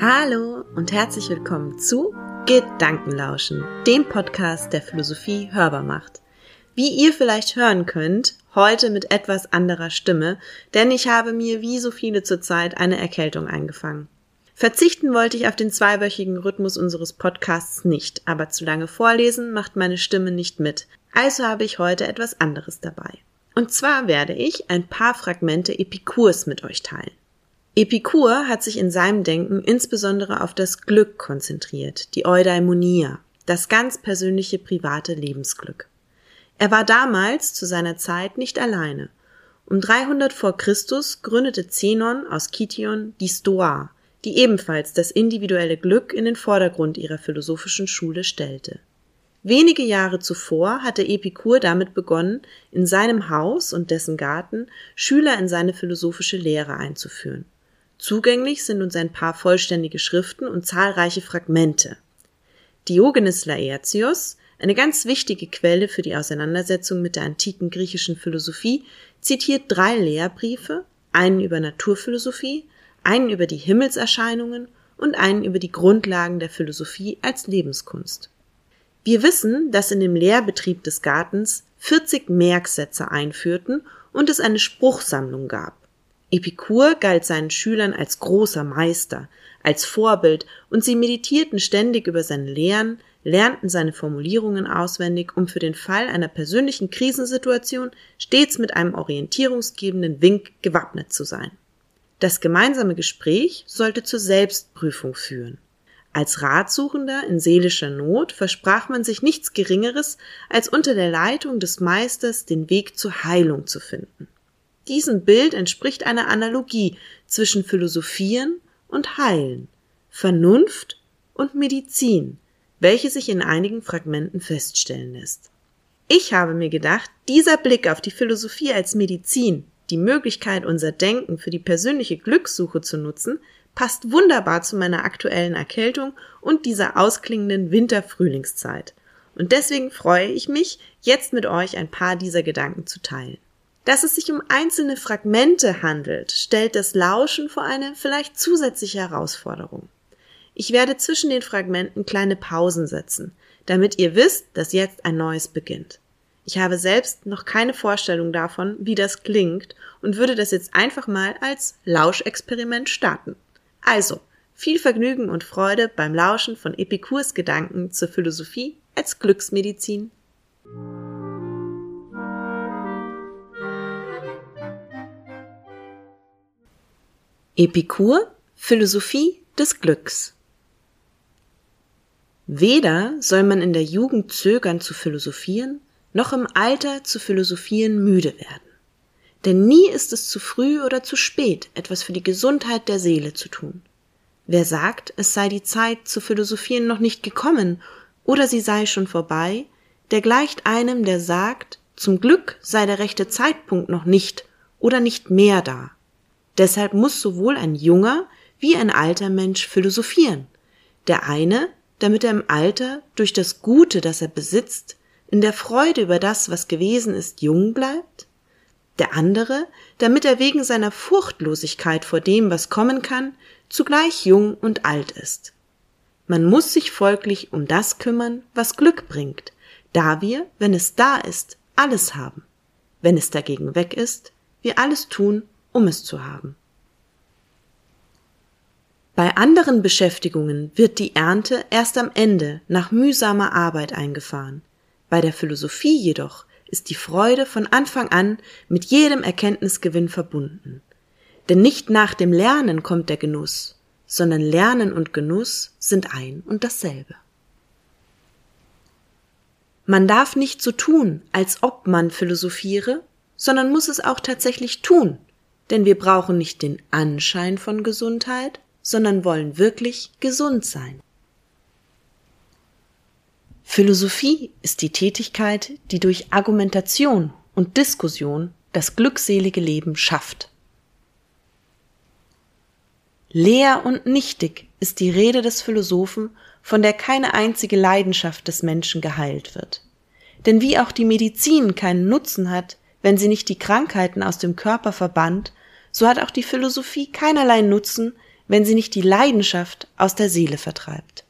Hallo und herzlich willkommen zu Gedankenlauschen, dem Podcast, der Philosophie hörbar macht. Wie ihr vielleicht hören könnt, heute mit etwas anderer Stimme, denn ich habe mir wie so viele zurzeit eine Erkältung eingefangen. Verzichten wollte ich auf den zweiwöchigen Rhythmus unseres Podcasts nicht, aber zu lange vorlesen macht meine Stimme nicht mit. Also habe ich heute etwas anderes dabei. Und zwar werde ich ein paar Fragmente Epikurs mit euch teilen. Epikur hat sich in seinem Denken insbesondere auf das Glück konzentriert, die Eudaimonia, das ganz persönliche private Lebensglück. Er war damals zu seiner Zeit nicht alleine. Um 300 vor Christus gründete Zenon aus Kition die Stoa, die ebenfalls das individuelle Glück in den Vordergrund ihrer philosophischen Schule stellte. Wenige Jahre zuvor hatte Epikur damit begonnen, in seinem Haus und dessen Garten Schüler in seine philosophische Lehre einzuführen. Zugänglich sind uns ein paar vollständige Schriften und zahlreiche Fragmente. Diogenes Laertius, eine ganz wichtige Quelle für die Auseinandersetzung mit der antiken griechischen Philosophie, zitiert drei Lehrbriefe, einen über Naturphilosophie, einen über die Himmelserscheinungen und einen über die Grundlagen der Philosophie als Lebenskunst. Wir wissen, dass in dem Lehrbetrieb des Gartens 40 Merksätze einführten und es eine Spruchsammlung gab. Epikur galt seinen Schülern als großer Meister, als Vorbild, und sie meditierten ständig über seine Lehren, lernten seine Formulierungen auswendig, um für den Fall einer persönlichen Krisensituation stets mit einem orientierungsgebenden Wink gewappnet zu sein. Das gemeinsame Gespräch sollte zur Selbstprüfung führen. Als Ratsuchender in seelischer Not versprach man sich nichts Geringeres, als unter der Leitung des Meisters den Weg zur Heilung zu finden. Diesem Bild entspricht eine Analogie zwischen Philosophieren und Heilen, Vernunft und Medizin, welche sich in einigen Fragmenten feststellen lässt. Ich habe mir gedacht, dieser Blick auf die Philosophie als Medizin, die Möglichkeit, unser Denken für die persönliche Glückssuche zu nutzen, passt wunderbar zu meiner aktuellen Erkältung und dieser ausklingenden Winter-Frühlingszeit. Und deswegen freue ich mich, jetzt mit euch ein paar dieser Gedanken zu teilen. Dass es sich um einzelne Fragmente handelt, stellt das Lauschen vor eine vielleicht zusätzliche Herausforderung. Ich werde zwischen den Fragmenten kleine Pausen setzen, damit ihr wisst, dass jetzt ein neues beginnt. Ich habe selbst noch keine Vorstellung davon, wie das klingt und würde das jetzt einfach mal als Lauschexperiment starten. Also, viel Vergnügen und Freude beim Lauschen von Epikurs Gedanken zur Philosophie als Glücksmedizin. Epikur Philosophie des Glücks Weder soll man in der Jugend zögern zu philosophieren, noch im Alter zu philosophieren müde werden. Denn nie ist es zu früh oder zu spät, etwas für die Gesundheit der Seele zu tun. Wer sagt, es sei die Zeit zu philosophieren noch nicht gekommen oder sie sei schon vorbei, der gleicht einem, der sagt, zum Glück sei der rechte Zeitpunkt noch nicht oder nicht mehr da. Deshalb muss sowohl ein junger wie ein alter Mensch philosophieren. Der eine, damit er im Alter durch das Gute, das er besitzt, in der Freude über das, was gewesen ist, jung bleibt? Der andere, damit er wegen seiner Furchtlosigkeit vor dem, was kommen kann, zugleich jung und alt ist. Man muss sich folglich um das kümmern, was Glück bringt, da wir, wenn es da ist, alles haben. Wenn es dagegen weg ist, wir alles tun, um es zu haben. Bei anderen Beschäftigungen wird die Ernte erst am Ende nach mühsamer Arbeit eingefahren. Bei der Philosophie jedoch ist die Freude von Anfang an mit jedem Erkenntnisgewinn verbunden. Denn nicht nach dem Lernen kommt der Genuss, sondern Lernen und Genuss sind ein und dasselbe. Man darf nicht so tun, als ob man philosophiere, sondern muss es auch tatsächlich tun, denn wir brauchen nicht den Anschein von Gesundheit, sondern wollen wirklich gesund sein. Philosophie ist die Tätigkeit, die durch Argumentation und Diskussion das glückselige Leben schafft. Leer und nichtig ist die Rede des Philosophen, von der keine einzige Leidenschaft des Menschen geheilt wird. Denn wie auch die Medizin keinen Nutzen hat, wenn sie nicht die Krankheiten aus dem Körper verbannt, so hat auch die Philosophie keinerlei Nutzen, wenn sie nicht die Leidenschaft aus der Seele vertreibt.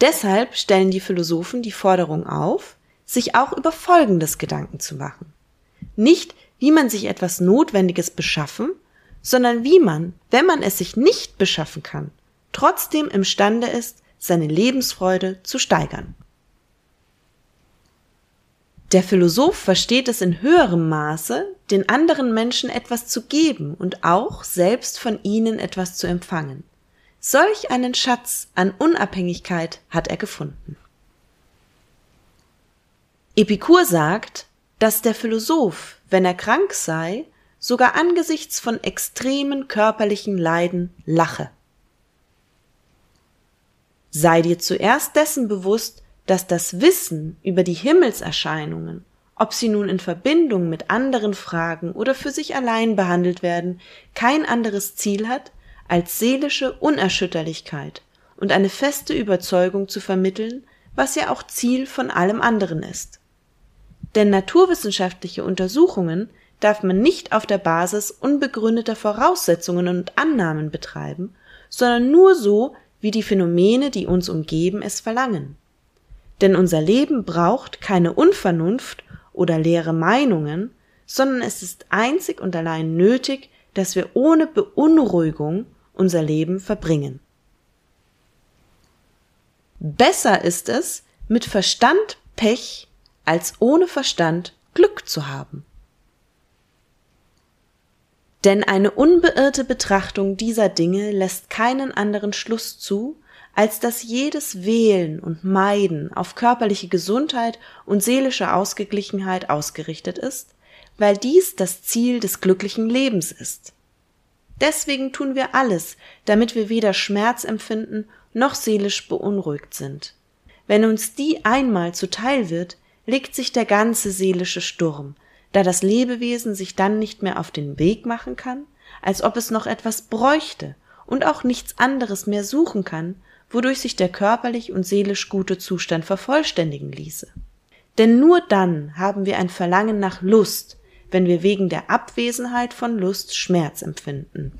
Deshalb stellen die Philosophen die Forderung auf, sich auch über Folgendes Gedanken zu machen. Nicht, wie man sich etwas Notwendiges beschaffen, sondern wie man, wenn man es sich nicht beschaffen kann, trotzdem imstande ist, seine Lebensfreude zu steigern. Der Philosoph versteht es in höherem Maße, den anderen Menschen etwas zu geben und auch selbst von ihnen etwas zu empfangen. Solch einen Schatz an Unabhängigkeit hat er gefunden. Epikur sagt, dass der Philosoph, wenn er krank sei, sogar angesichts von extremen körperlichen Leiden lache. Sei dir zuerst dessen bewusst, dass das Wissen über die Himmelserscheinungen, ob sie nun in Verbindung mit anderen Fragen oder für sich allein behandelt werden, kein anderes Ziel hat, als seelische Unerschütterlichkeit und eine feste Überzeugung zu vermitteln, was ja auch Ziel von allem anderen ist. Denn naturwissenschaftliche Untersuchungen darf man nicht auf der Basis unbegründeter Voraussetzungen und Annahmen betreiben, sondern nur so, wie die Phänomene, die uns umgeben, es verlangen. Denn unser Leben braucht keine Unvernunft oder leere Meinungen, sondern es ist einzig und allein nötig, dass wir ohne Beunruhigung unser Leben verbringen. Besser ist es, mit Verstand Pech als ohne Verstand Glück zu haben. Denn eine unbeirrte Betrachtung dieser Dinge lässt keinen anderen Schluss zu, als dass jedes Wählen und Meiden auf körperliche Gesundheit und seelische Ausgeglichenheit ausgerichtet ist, weil dies das Ziel des glücklichen Lebens ist. Deswegen tun wir alles, damit wir weder Schmerz empfinden noch seelisch beunruhigt sind. Wenn uns die einmal zuteil wird, legt sich der ganze seelische Sturm, da das Lebewesen sich dann nicht mehr auf den Weg machen kann, als ob es noch etwas bräuchte und auch nichts anderes mehr suchen kann, wodurch sich der körperlich und seelisch gute Zustand vervollständigen ließe. Denn nur dann haben wir ein Verlangen nach Lust, wenn wir wegen der Abwesenheit von Lust Schmerz empfinden.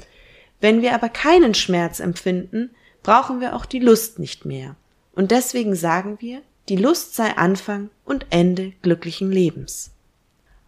Wenn wir aber keinen Schmerz empfinden, brauchen wir auch die Lust nicht mehr. Und deswegen sagen wir, die Lust sei Anfang und Ende glücklichen Lebens.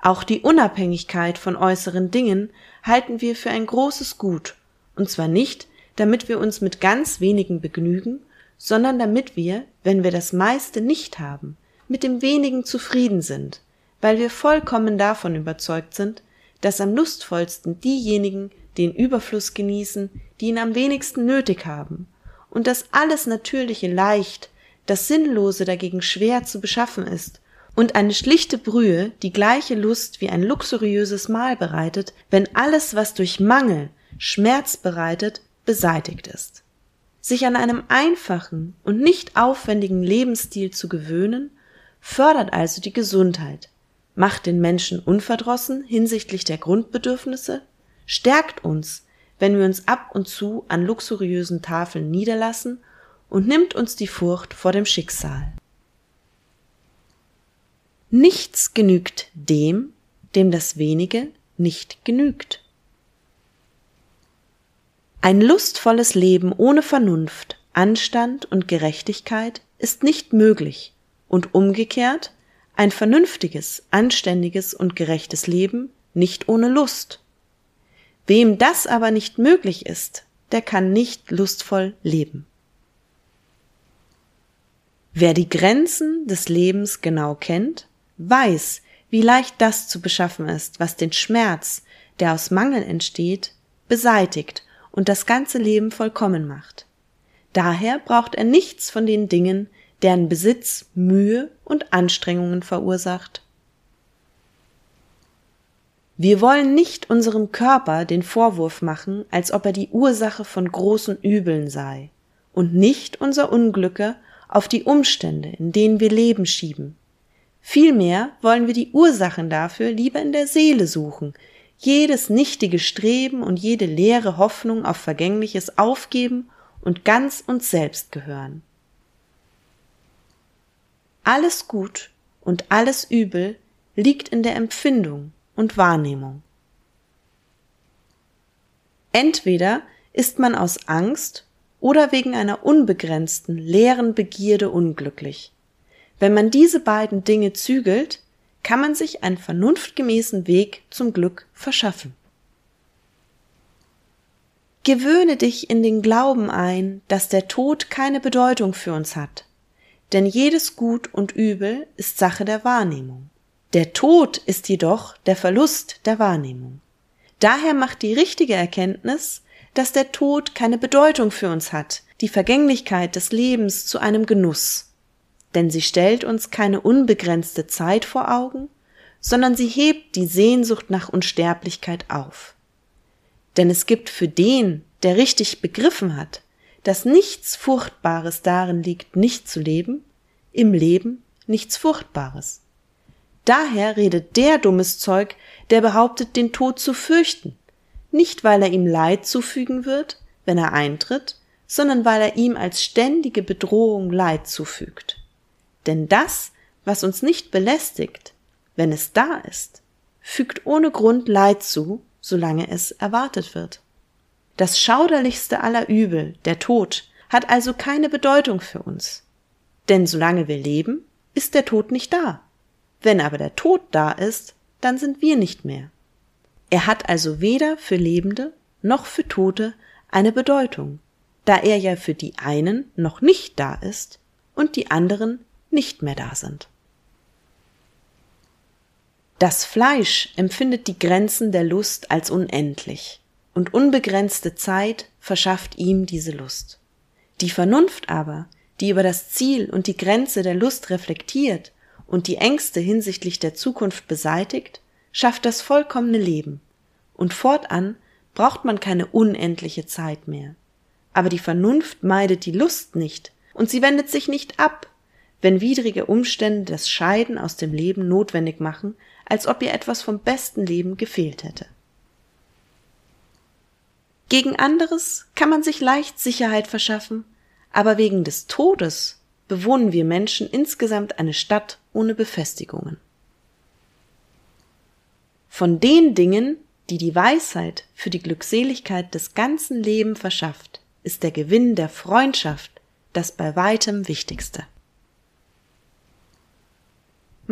Auch die Unabhängigkeit von äußeren Dingen halten wir für ein großes Gut, und zwar nicht, damit wir uns mit ganz wenigen begnügen, sondern damit wir, wenn wir das meiste nicht haben, mit dem wenigen zufrieden sind weil wir vollkommen davon überzeugt sind, dass am lustvollsten diejenigen den Überfluss genießen, die ihn am wenigsten nötig haben, und dass alles Natürliche leicht, das Sinnlose dagegen schwer zu beschaffen ist, und eine schlichte Brühe die gleiche Lust wie ein luxuriöses Mahl bereitet, wenn alles, was durch Mangel Schmerz bereitet, beseitigt ist. Sich an einem einfachen und nicht aufwendigen Lebensstil zu gewöhnen, fördert also die Gesundheit, macht den Menschen unverdrossen hinsichtlich der Grundbedürfnisse, stärkt uns, wenn wir uns ab und zu an luxuriösen Tafeln niederlassen und nimmt uns die Furcht vor dem Schicksal. Nichts genügt dem, dem das wenige nicht genügt. Ein lustvolles Leben ohne Vernunft, Anstand und Gerechtigkeit ist nicht möglich, und umgekehrt ein vernünftiges, anständiges und gerechtes Leben nicht ohne Lust. Wem das aber nicht möglich ist, der kann nicht lustvoll leben. Wer die Grenzen des Lebens genau kennt, weiß, wie leicht das zu beschaffen ist, was den Schmerz, der aus Mangel entsteht, beseitigt und das ganze Leben vollkommen macht. Daher braucht er nichts von den Dingen, deren Besitz Mühe und Anstrengungen verursacht. Wir wollen nicht unserem Körper den Vorwurf machen, als ob er die Ursache von großen Übeln sei, und nicht unser Unglücke auf die Umstände, in denen wir leben, schieben. Vielmehr wollen wir die Ursachen dafür lieber in der Seele suchen, jedes nichtige Streben und jede leere Hoffnung auf Vergängliches aufgeben und ganz uns selbst gehören. Alles Gut und alles Übel liegt in der Empfindung und Wahrnehmung. Entweder ist man aus Angst oder wegen einer unbegrenzten, leeren Begierde unglücklich. Wenn man diese beiden Dinge zügelt, kann man sich einen vernunftgemäßen Weg zum Glück verschaffen. Gewöhne dich in den Glauben ein, dass der Tod keine Bedeutung für uns hat, denn jedes Gut und Übel ist Sache der Wahrnehmung. Der Tod ist jedoch der Verlust der Wahrnehmung. Daher macht die richtige Erkenntnis, dass der Tod keine Bedeutung für uns hat, die Vergänglichkeit des Lebens zu einem Genuss. Denn sie stellt uns keine unbegrenzte Zeit vor Augen, sondern sie hebt die Sehnsucht nach Unsterblichkeit auf. Denn es gibt für den, der richtig begriffen hat, dass nichts Furchtbares darin liegt, nicht zu leben, im Leben nichts Furchtbares. Daher redet der dummes Zeug, der behauptet, den Tod zu fürchten, nicht weil er ihm Leid zufügen wird, wenn er eintritt, sondern weil er ihm als ständige Bedrohung Leid zufügt. Denn das, was uns nicht belästigt, wenn es da ist, fügt ohne Grund Leid zu, solange es erwartet wird. Das schauderlichste aller Übel, der Tod, hat also keine Bedeutung für uns. Denn solange wir leben, ist der Tod nicht da. Wenn aber der Tod da ist, dann sind wir nicht mehr. Er hat also weder für Lebende noch für Tote eine Bedeutung, da er ja für die einen noch nicht da ist und die anderen nicht mehr da sind. Das Fleisch empfindet die Grenzen der Lust als unendlich, und unbegrenzte Zeit verschafft ihm diese Lust. Die Vernunft aber, die über das Ziel und die Grenze der Lust reflektiert und die Ängste hinsichtlich der Zukunft beseitigt, schafft das vollkommene Leben. Und fortan braucht man keine unendliche Zeit mehr. Aber die Vernunft meidet die Lust nicht, und sie wendet sich nicht ab, wenn widrige Umstände das Scheiden aus dem Leben notwendig machen, als ob ihr etwas vom besten Leben gefehlt hätte. Gegen anderes kann man sich leicht Sicherheit verschaffen, aber wegen des Todes bewohnen wir Menschen insgesamt eine Stadt ohne Befestigungen. Von den Dingen, die die Weisheit für die Glückseligkeit des ganzen Lebens verschafft, ist der Gewinn der Freundschaft das bei weitem Wichtigste.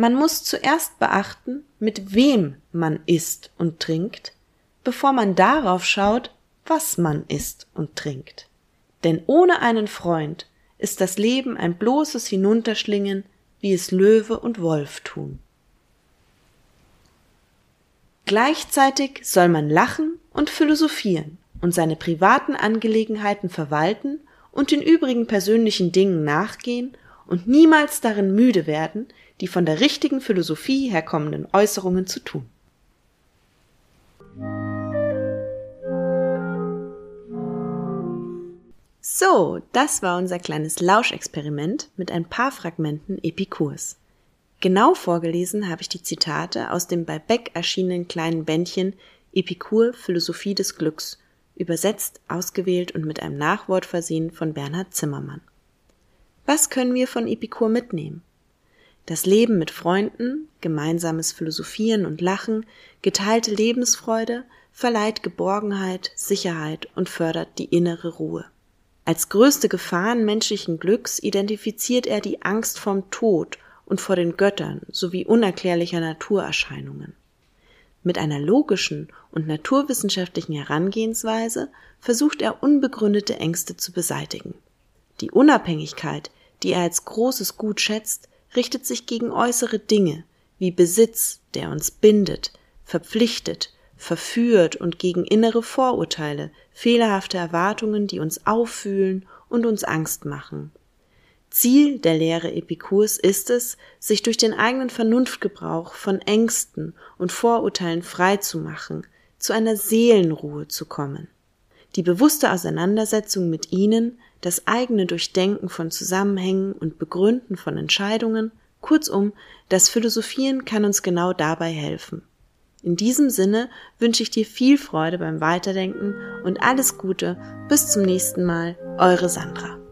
Man muss zuerst beachten, mit wem man isst und trinkt, bevor man darauf schaut, was man isst und trinkt. Denn ohne einen Freund ist das Leben ein bloßes Hinunterschlingen, wie es Löwe und Wolf tun. Gleichzeitig soll man lachen und philosophieren und seine privaten Angelegenheiten verwalten und den übrigen persönlichen Dingen nachgehen und niemals darin müde werden, die von der richtigen Philosophie herkommenden Äußerungen zu tun. So, das war unser kleines Lauschexperiment mit ein paar Fragmenten Epikurs. Genau vorgelesen habe ich die Zitate aus dem bei Beck erschienenen kleinen Bändchen Epikur Philosophie des Glücks, übersetzt, ausgewählt und mit einem Nachwort versehen von Bernhard Zimmermann. Was können wir von Epikur mitnehmen? Das Leben mit Freunden, gemeinsames Philosophieren und Lachen, geteilte Lebensfreude verleiht Geborgenheit, Sicherheit und fördert die innere Ruhe. Als größte Gefahren menschlichen Glücks identifiziert er die Angst vorm Tod und vor den Göttern sowie unerklärlicher Naturerscheinungen. Mit einer logischen und naturwissenschaftlichen Herangehensweise versucht er unbegründete Ängste zu beseitigen. Die Unabhängigkeit, die er als großes Gut schätzt, richtet sich gegen äußere Dinge wie Besitz, der uns bindet, verpflichtet, verführt und gegen innere Vorurteile, fehlerhafte Erwartungen, die uns auffühlen und uns Angst machen. Ziel der Lehre Epikurs ist es, sich durch den eigenen Vernunftgebrauch von Ängsten und Vorurteilen frei zu machen, zu einer Seelenruhe zu kommen. Die bewusste Auseinandersetzung mit ihnen, das eigene Durchdenken von Zusammenhängen und Begründen von Entscheidungen, kurzum, das Philosophieren kann uns genau dabei helfen. In diesem Sinne wünsche ich dir viel Freude beim Weiterdenken und alles Gute. Bis zum nächsten Mal. Eure Sandra.